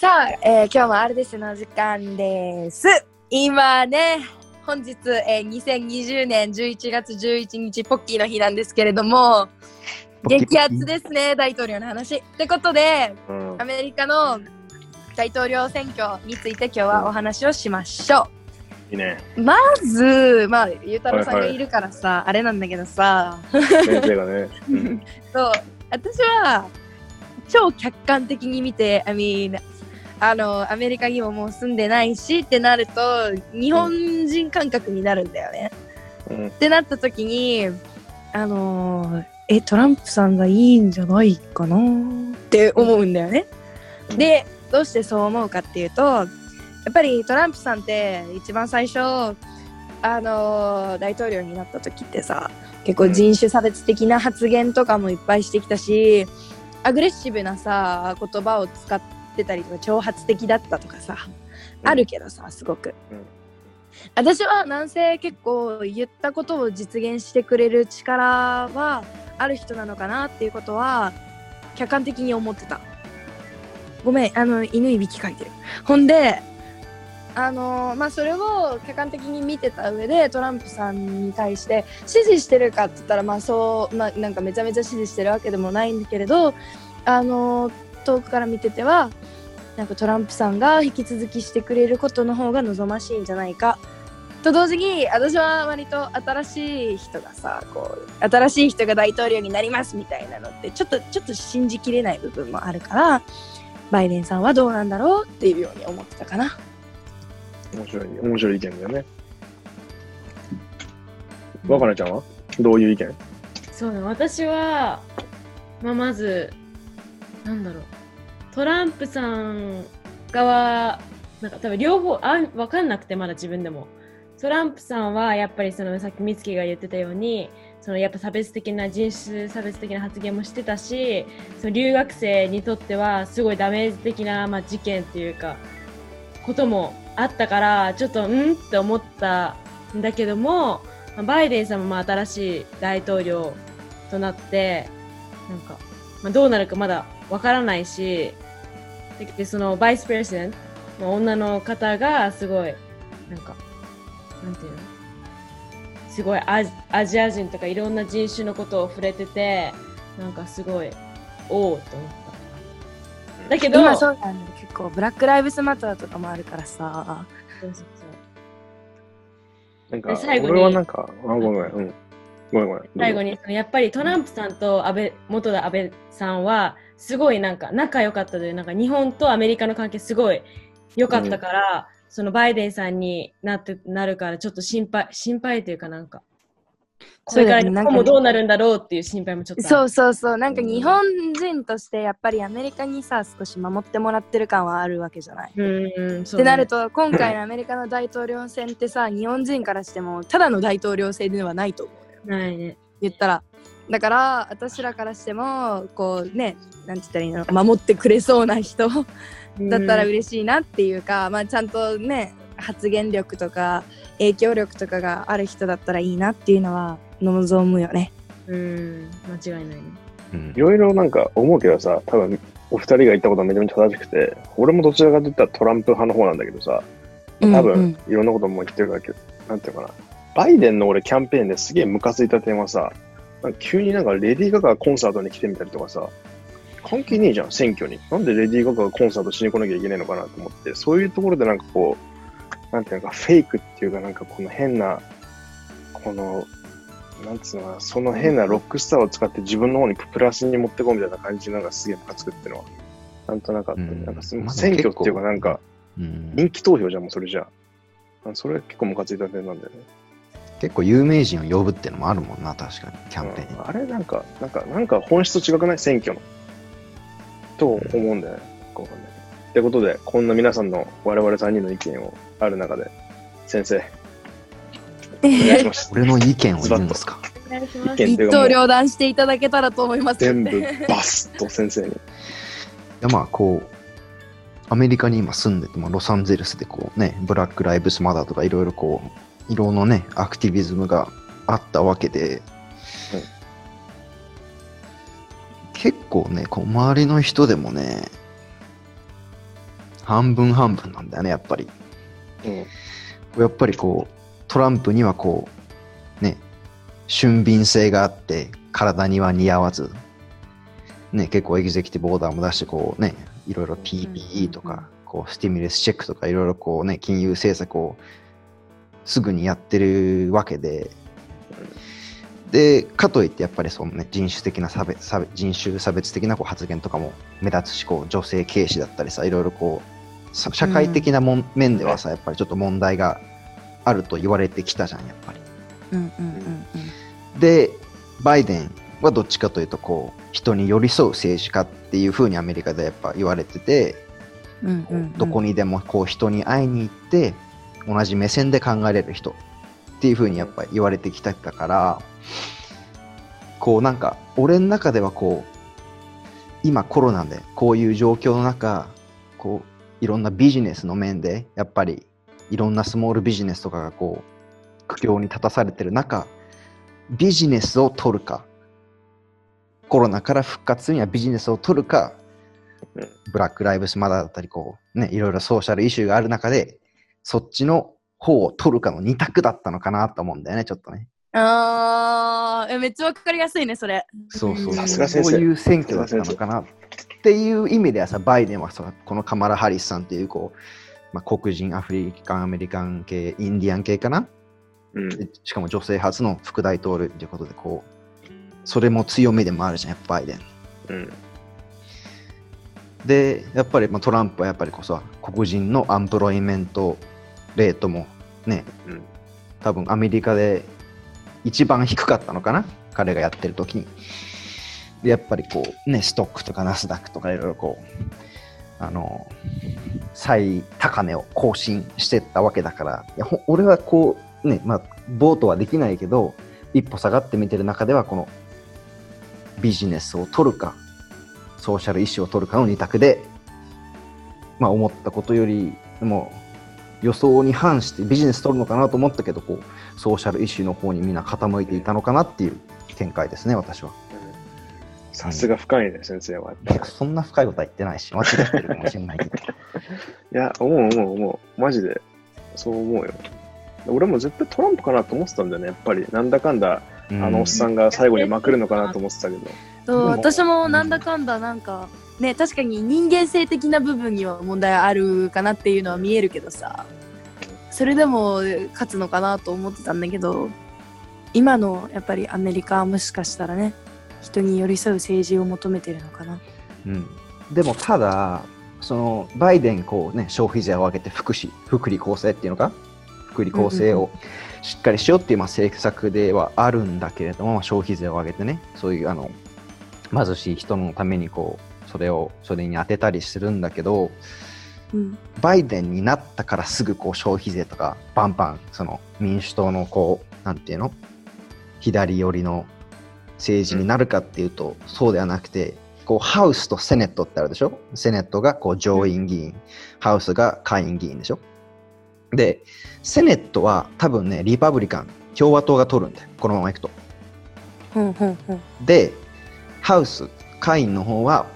さあ、えー今日も R ですの時間です。今ね、本日、えー2020年11月11日、ポッキーの日なんですけれども、激アツですね、大統領の話。ってことで、うんアメリカの大統領選挙について今日はお話をしましょいいね。う。まず、まあ、ゆうたろうさんがいるからさ、あれなんだけどさ、先生がね。うんそう、私は超客観的に見て、I mean、あの、アメリカにももう住んでないしってなると、日本人感覚になるんだよね。うんってなった時に、あのーえ、トランプさんがいいんじゃないかな？って思うんだよね。うんで、どうしてそう思うかっていうと、やっぱりトランプさんって一番最初、あのー大統領になった時ってさ、結構人種差別的な発言とかもいっぱいしてきたし、アグレッシブなさ、言葉を使ってたりとか、挑発的だったとかさ、あるけどさ、すごく。うん。私は男性結構言ったことを実現してくれる力はある人なのかなっていうことは客観的に思ってた。ごめんあの犬いびきかいてる。ほんであのまあそれを客観的に見てた上でトランプさんに対して支持してるかって言ったらまあそうまあなんかめちゃめちゃ支持してるわけでもないんだけれどあの遠くから見ててはなんかトランプさんが引き続きしてくれることの方が望ましいんじゃないかと同時に私は割と新しい人がさこう新しい人が大統領になりますみたいなのってちょっとちょっと信じきれない部分もあるからバイデンさんはどうなんだろうっていうように思ってたかな。面白い、面白い意見だよね。若菜ちゃんは？どういう意見？そうね、私は、まあ、まず、なんだろう、トランプさん側、なんか多分両方あ分かんなくて、まだ自分でも。トランプさんはやっぱりそのさっき美月が言ってたように、そのやっぱ差別的な人種差別的な発言もしてたし、その留学生にとってはすごいダメージ的な、まあ、事件っていうか、こともあったから、ちょっとうんって思ったんだけども、バイデンさんもまあ新しい大統領となって、なんか、まあ、どうなるかまだわからないし、でそのバイスプレジデントの女の方がすごい、なんか、なんていうの？すごいアジアジア人とかいろんな人種のことを触れてて、なんかすごい、おおと思った。だけど、今そうなんだ結構ブラック・ライブスマターとかもあるからさそうそうそうなんかで、最後に俺はなんか、あ、ごめん、うん。ごめんごめん。最後にやっぱりトランプさんと安倍元田安倍さんはすごいなんか仲良かったでなんか日本とアメリカの関係すごい良かったから、そのバイデンさんになってなるからちょっと心配心配というかなんかこれから日本もどうなるんだろうっていう心配もちょっとそうそうそうなんか日本人としてやっぱりアメリカにさ少し守ってもらってる感はあるわけじゃない。うんね。ってなると今回のアメリカの大統領選ってさ日本人からしてもただの大統領選ではないと思うよ。ないね。言ったらだから私らからしてもこうねなんて言ったらいいの守ってくれそうな人だったら嬉しいなっていうか、まあちゃんとね発言力とか影響力とかがある人だったらいいなっていうのは望むよね。うん。うん間違いないね。うん。いろいろなんか思うけどさ、多分お二人が言ったことはめちゃめちゃ正しくて、俺もどちらかといったらトランプ派の方なんだけどさ、多うん。う分んいろんなことも言ってるだけど、なんていうのかな。バイデンの俺キャンペーンですげえムカついた点はさ、なんか急になんかレディー・ガガがコンサートに来てみたりとかさ、関係ねえじゃん、選挙に。なんでレディー・ガガがコンサートしに来なきゃいけないのかなと思って、そういうところでなんかこう、なんていうのか、フェイクっていうかなんかこの変な、この、なんつうのかな、その変なロックスターを使って自分の方にプラスに持ってこうみたいな感じでなんかすげえムカつくっていうのは、なんとなくあって、うんなんか選挙っていうかなんか、うん人気投票じゃん、もうそれじゃあ。それ結構ムカついた点なんだよね。結構有名人を呼ぶっていうのもあるもんな、確かに、キャンペーンに。うんあれなんか、なんか、なんか本質違くない？選挙の。と思うんだよね。こうんってことで、こんな皆さんの我々3人の意見をある中で、先生、お願いします。俺の意見を言うんですか？お願いします一刀両断していただけたらと思います全部バスッと先生に。いやまあこう、アメリカに今住んでて、まあ、ロサンゼルスでこうね、ブラック・ライブスマダーとかいろいろこう、いろんなね、アクティビズムがあったわけで、結構ね、こう周りの人でもね、半分半分なんだよね、やっぱり。うん。やっぱりこう、トランプにはこう、ね、俊敏性があって、体には似合わず、ね、結構エグゼクティブオーダーも出して、こうね、いろいろ PPE とか、こう、スティミュレスチェックとか、いろいろこうね、金融政策をすぐにやってるわけで、で、かといってやっぱりそのね、人種的な差別、差別人種差別的なこう発言とかも目立つし、こう、女性軽視だったりさ、いろいろこう、さ社会的なもん、面ではさ、やっぱりちょっと問題があると言われてきたじゃん、やっぱり。うんうんうんで、バイデンはどっちかというと、こう、人に寄り添う政治家っていうふうにアメリカでやっぱ言われてて、うんうんうん。どこにでもこう人に会いに行って、同じ目線で考えれる人っていうふうにやっぱ言われてきたから、こうなんか、俺の中ではこう、今コロナでこういう状況の中、こう、いろんなビジネスの面で、やっぱりいろんなスモールビジネスとかがこう、苦境に立たされてる中、ビジネスを取るか、コロナから復活するにはビジネスを取るか、うん。ブラック・ライブスマダーだったり、こう、ね、いろいろソーシャルイシューがある中で、そっちの方を取るかの二択だったのかなと思うんだよね、ちょっとね。あーえめっちゃわかりやすいねそれそうそう。さすが先生そういう選挙だったのかなっていう意味ではさ、バイデンはさ、このカマラ・ハリスさんっていう、こう、まあ、黒人、アフリカン、アメリカン系、インディアン系かなうん。でしかも女性初の副大統領ということで、こう、それも強みでもあるじゃん、やっぱバイデン。うん。で、やっぱり、まあ、トランプはやっぱりこそ、黒人のアンプロイメントレートもね、うん。多分アメリカで一番低かったのかな彼がやってる時に。で、やっぱりこう、ね、ストックとかナスダックとかいろいろこう、あの、最高値を更新してったわけだから、いやほ俺はこう、ね、まあ、ボートはできないけど、一歩下がって見てる中では、このビジネスを取るか、ソーシャルイシューを取るかの二択で、まあ思ったことよりも予想に反してビジネス取るのかなと思ったけど、こう、ソーシャルイシューの方にみんな傾いていたのかなっていう見解ですね、私は。さすが深いね、先生は。そんな深いことは言ってないし、間違ってるかもしれないけど。いや、思う思う思う。マジで。そう思うよ。俺も絶対トランプかなと思ってたんだよね、やっぱり。なんだかんだ、あのおっさんが最後にまくるのかなと思ってたけど。そううん私もなんだかんだなんかね確かに人間性的な部分には問題あるかなっていうのは見えるけどさ。それでも勝つのかなと思ってたんだけど今のやっぱりアメリカはもしかしたらね人に寄り添う政治を求めてるのかな。うん、でもただ、そのバイデンこう、ね、消費税を上げて福祉、福利厚生っていうのか、福利厚生をしっかりしようっていうまあ政策ではあるんだけれども、まあ消費税を上げてね、そういうあの貧しい人のためにこうそれをそれに当てたりするんだけど、うん。バイデンになったからすぐこう消費税とかバンバンその民主党のこうなんていうの左寄りの政治になるかっていうと、そうではなくてこうハウスとセネットってあるでしょ？セネットがこう上院議員、ハウスが下院議員でしょ？でセネットは多分ねリパブリカン共和党が取るんだよこのままいくとでハウス下院の方は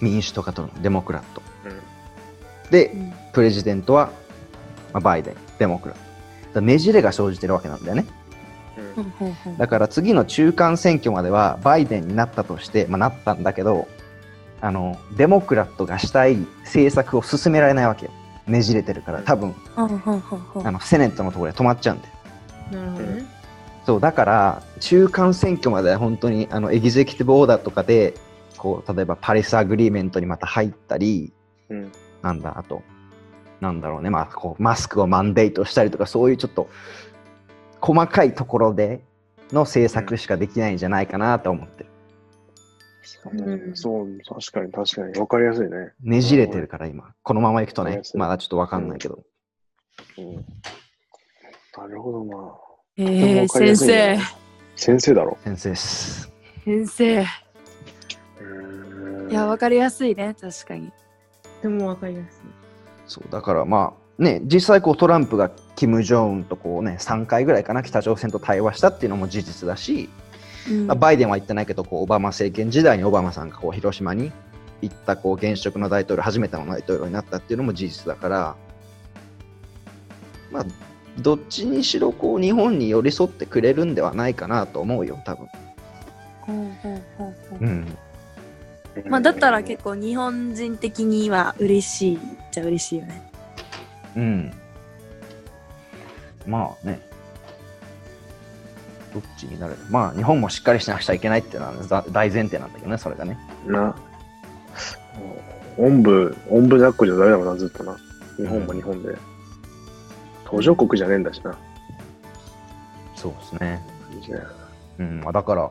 民主党が取るのデモクラットでうんプレジデントは、まあ、バイデン、デモクラット。ねじれが生じてるわけなんだよね。うんだから次の中間選挙まではバイデンになったとして、まあ、なったんだけど、あの、デモクラットがしたい政策を進められないわけよ。ねじれてるから、多分、あの、 Senate のところで止まっちゃうんだよ。なるほどね。そう、だから、中間選挙までは本当に、あの、 executive order とかで、こう、例えば Paris Agreement にまた入ったり、うん。なんだ、あと、なんだろうね、まあ、こう、マスクを mandate したりとか、そういうちょっと、細かいところでの政策しかできないんじゃないかなと思ってる。うんそう、確かに確かに。わかりやすいね。ねじれてるから、今。このままいくとねまだちょっとわかんないけど。うん。なるほどな。えー、先生先生だろ。先生です。先生いやわかりやすいね確かにでもわかりやすい。そう、だからまあ、ね、実際こうトランプがキム・ジョンウンとこうね、3回ぐらいかな、北朝鮮と対話したっていうのも事実だし、うんまあバイデンは言ってないけど、こうオバマ政権時代にオバマさんがこう広島にいったこう現職の大統領、初めての大統領になったっていうのも事実だから、まあ、どっちにしろこう日本に寄り添ってくれるんではないかなと思うよ、多分。うん。まあだったら結構日本人的には嬉しいじゃ嬉しいよね。うん。まあね。どっちになる？まあ日本もしっかりしなくちゃいけないっていうのはざ大前提なんだけどね、それがね。な。おんぶ、おんぶ抱っこじゃダメだもんな、ずっとな。日本も日本で。途上国じゃねえんだしな。そうですね。うん、まあだから、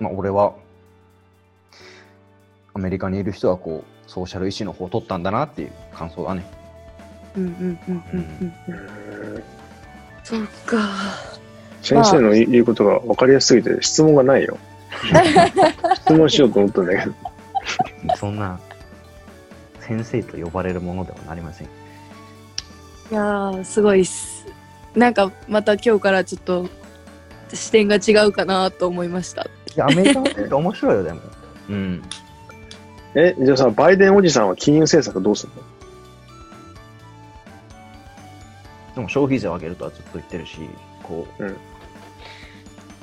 まあ俺は、アメリカにいる人はこう、ソーシャル意思の方を取ったんだなっていう感想だね。うんうんうんうんうんうん。うんそっか。先生の言うことが分かりやすすぎて質問がないよ。質問しようと思ったんだけど。そんな、先生と呼ばれるものではなりません。いやーすごいっす。なんかまた今日からちょっと視点が違うかなと思いました。いや、アメリカのって面白いよ、でも。うん。え、じゃあさ、バイデンおじさんは金融政策どうするの？でも消費税を上げるとはずっと言ってるし、こう、うん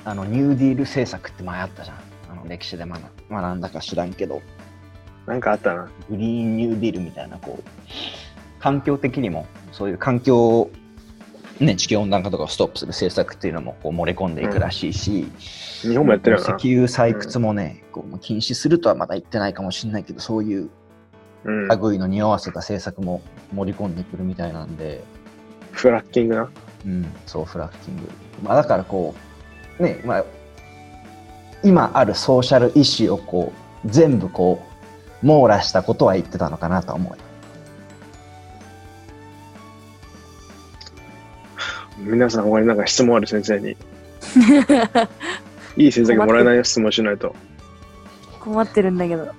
あの、ニューディール政策って前あったじゃん。あの、歴史で学学んだか知らんけど、なんかあったな。グリーンニューディールみたいな、こう、環境的にも、そういう環境、ね、地球温暖化とかをストップする政策っていうのもこう盛り込んでいくらしいし、日本もやってる。石油採掘もね、こう禁止するとはまだ言ってないかもしれないけど、そういううん。類の匂わせた政策も盛り込んでくるみたいなんで、フラッキングな。うん、そう、フラッキング。まあ、だからこう、ね、まあ、今あるソーシャルイシューをこう、全部こう、網羅したことは言ってたのかなとは思うよ。皆さん他になんか質問ある先生に。いい成績もらえないよ、質問しないと。困ってるんだけど。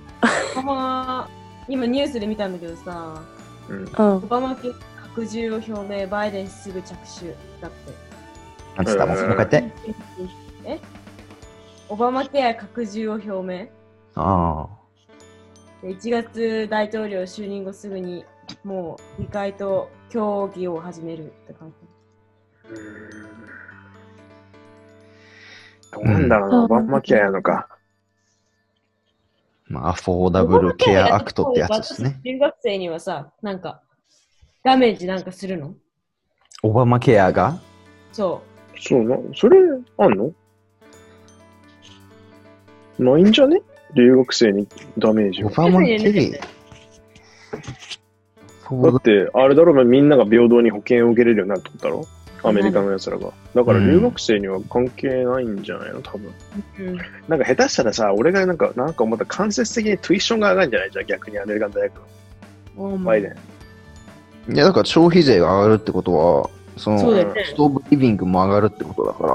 オバマ今ニュースで見たんだけどさ、うん。うんオ。バマ家拡充を表明、バイデンすぐ着手だって。なんつったもううんもう一回言って。えオバマケア拡充を表明あで1月大統領就任後すぐにもう議会と協議を始めるって感じ。どうなんだろうな、オバマケアやのか。あ。まあ、アフォーダブルケアアクトってやつですね。私留学生にはさ、なんかダメージなんかするの？オバマケアが？そそうな、それ、あんの？ないんじゃね？留学生にダメージを。だって、あれだろうな、みんなが平等に保険を受けれるようになるってことだろ？アメリカの奴らが。だから留学生には関係ないんじゃないの？多分。う。うん、なんか下手したらさ、俺がなんか、なんか思った間接的にトゥイッションが上がるんじゃない？じゃあ逆にアメリカの大学の。バイデン。いや、だから消費税が上がるってことは、その、そうだよねストーブリビングも上がるってことだから、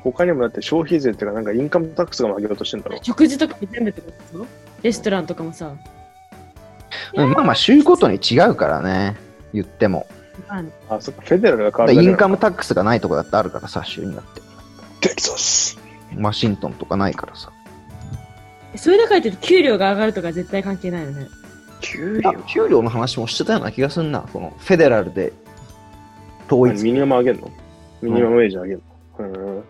他にもだって消費税っていうか、なんかインカムタックスが上げようとしてんだろ食事とかも全部ってことでしょ？レストランとかもさ。うんまあまあ、州ごとに違うからね、言っても。あ、そっか、 federal が変わるだ income tax がないとこだってあるからさ、州によって。テキサス。ワシントンとかないからさ。それだから言って給料が上がるとか絶対関係ないよね。給いや給料の話もしてたような気がすんな、この federal で統一。 minimum 上げんの？ minimum wage 上げんの？うん。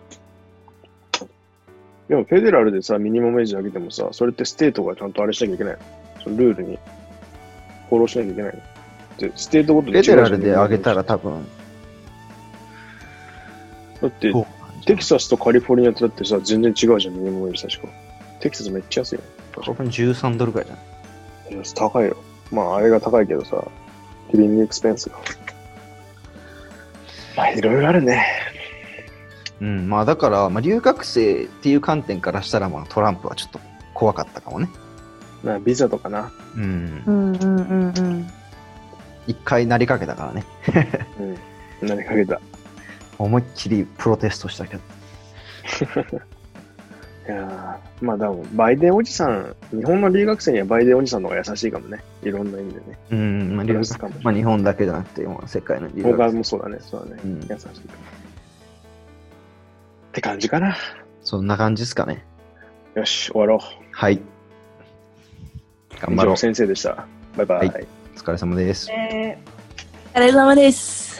でも、 federal でさ、 minimum wage 上げてもさ、それって state がちゃんとあれしなきゃいけないの？そのルールにフォローしなきゃいけないの？で、 state ごとで違うじゃん federal で上げたら多分、だってテキサスとカリフォルニアってだってさ、全然違うじゃん、 minimum wage 確か。テキサスめっちゃ安いよ。多分13ドルぐらいじゃないいや高いよ。まあ、あれが高いけどさ、 living expense が。まあ、いろいろあるね。うん、まあだから、まあ、留学生っていう観点からしたら、まあ、トランプはちょっと怖かったかもね。まあ、ビザとかな。うんう。んうんうんうん。一回なりかけたからね。うん。何かけた。い思いっきりプロテストしたけど。やーまあ、でも、バイデンおじさん、日本の留学生にはバイデンおじさんの方が優しいかもね。いろんな意味でね。うん、まあ、留学かもまあ、日本だけじゃなくて、まあ、世界の留他学生。もそうだね。そうだね。うん優しいかも。って感じかな。そんな感じですかね。よし、終わろう。はい。頑張ろう。先生でした。バイバイ。はいお疲れ様です。えーお疲れ様です。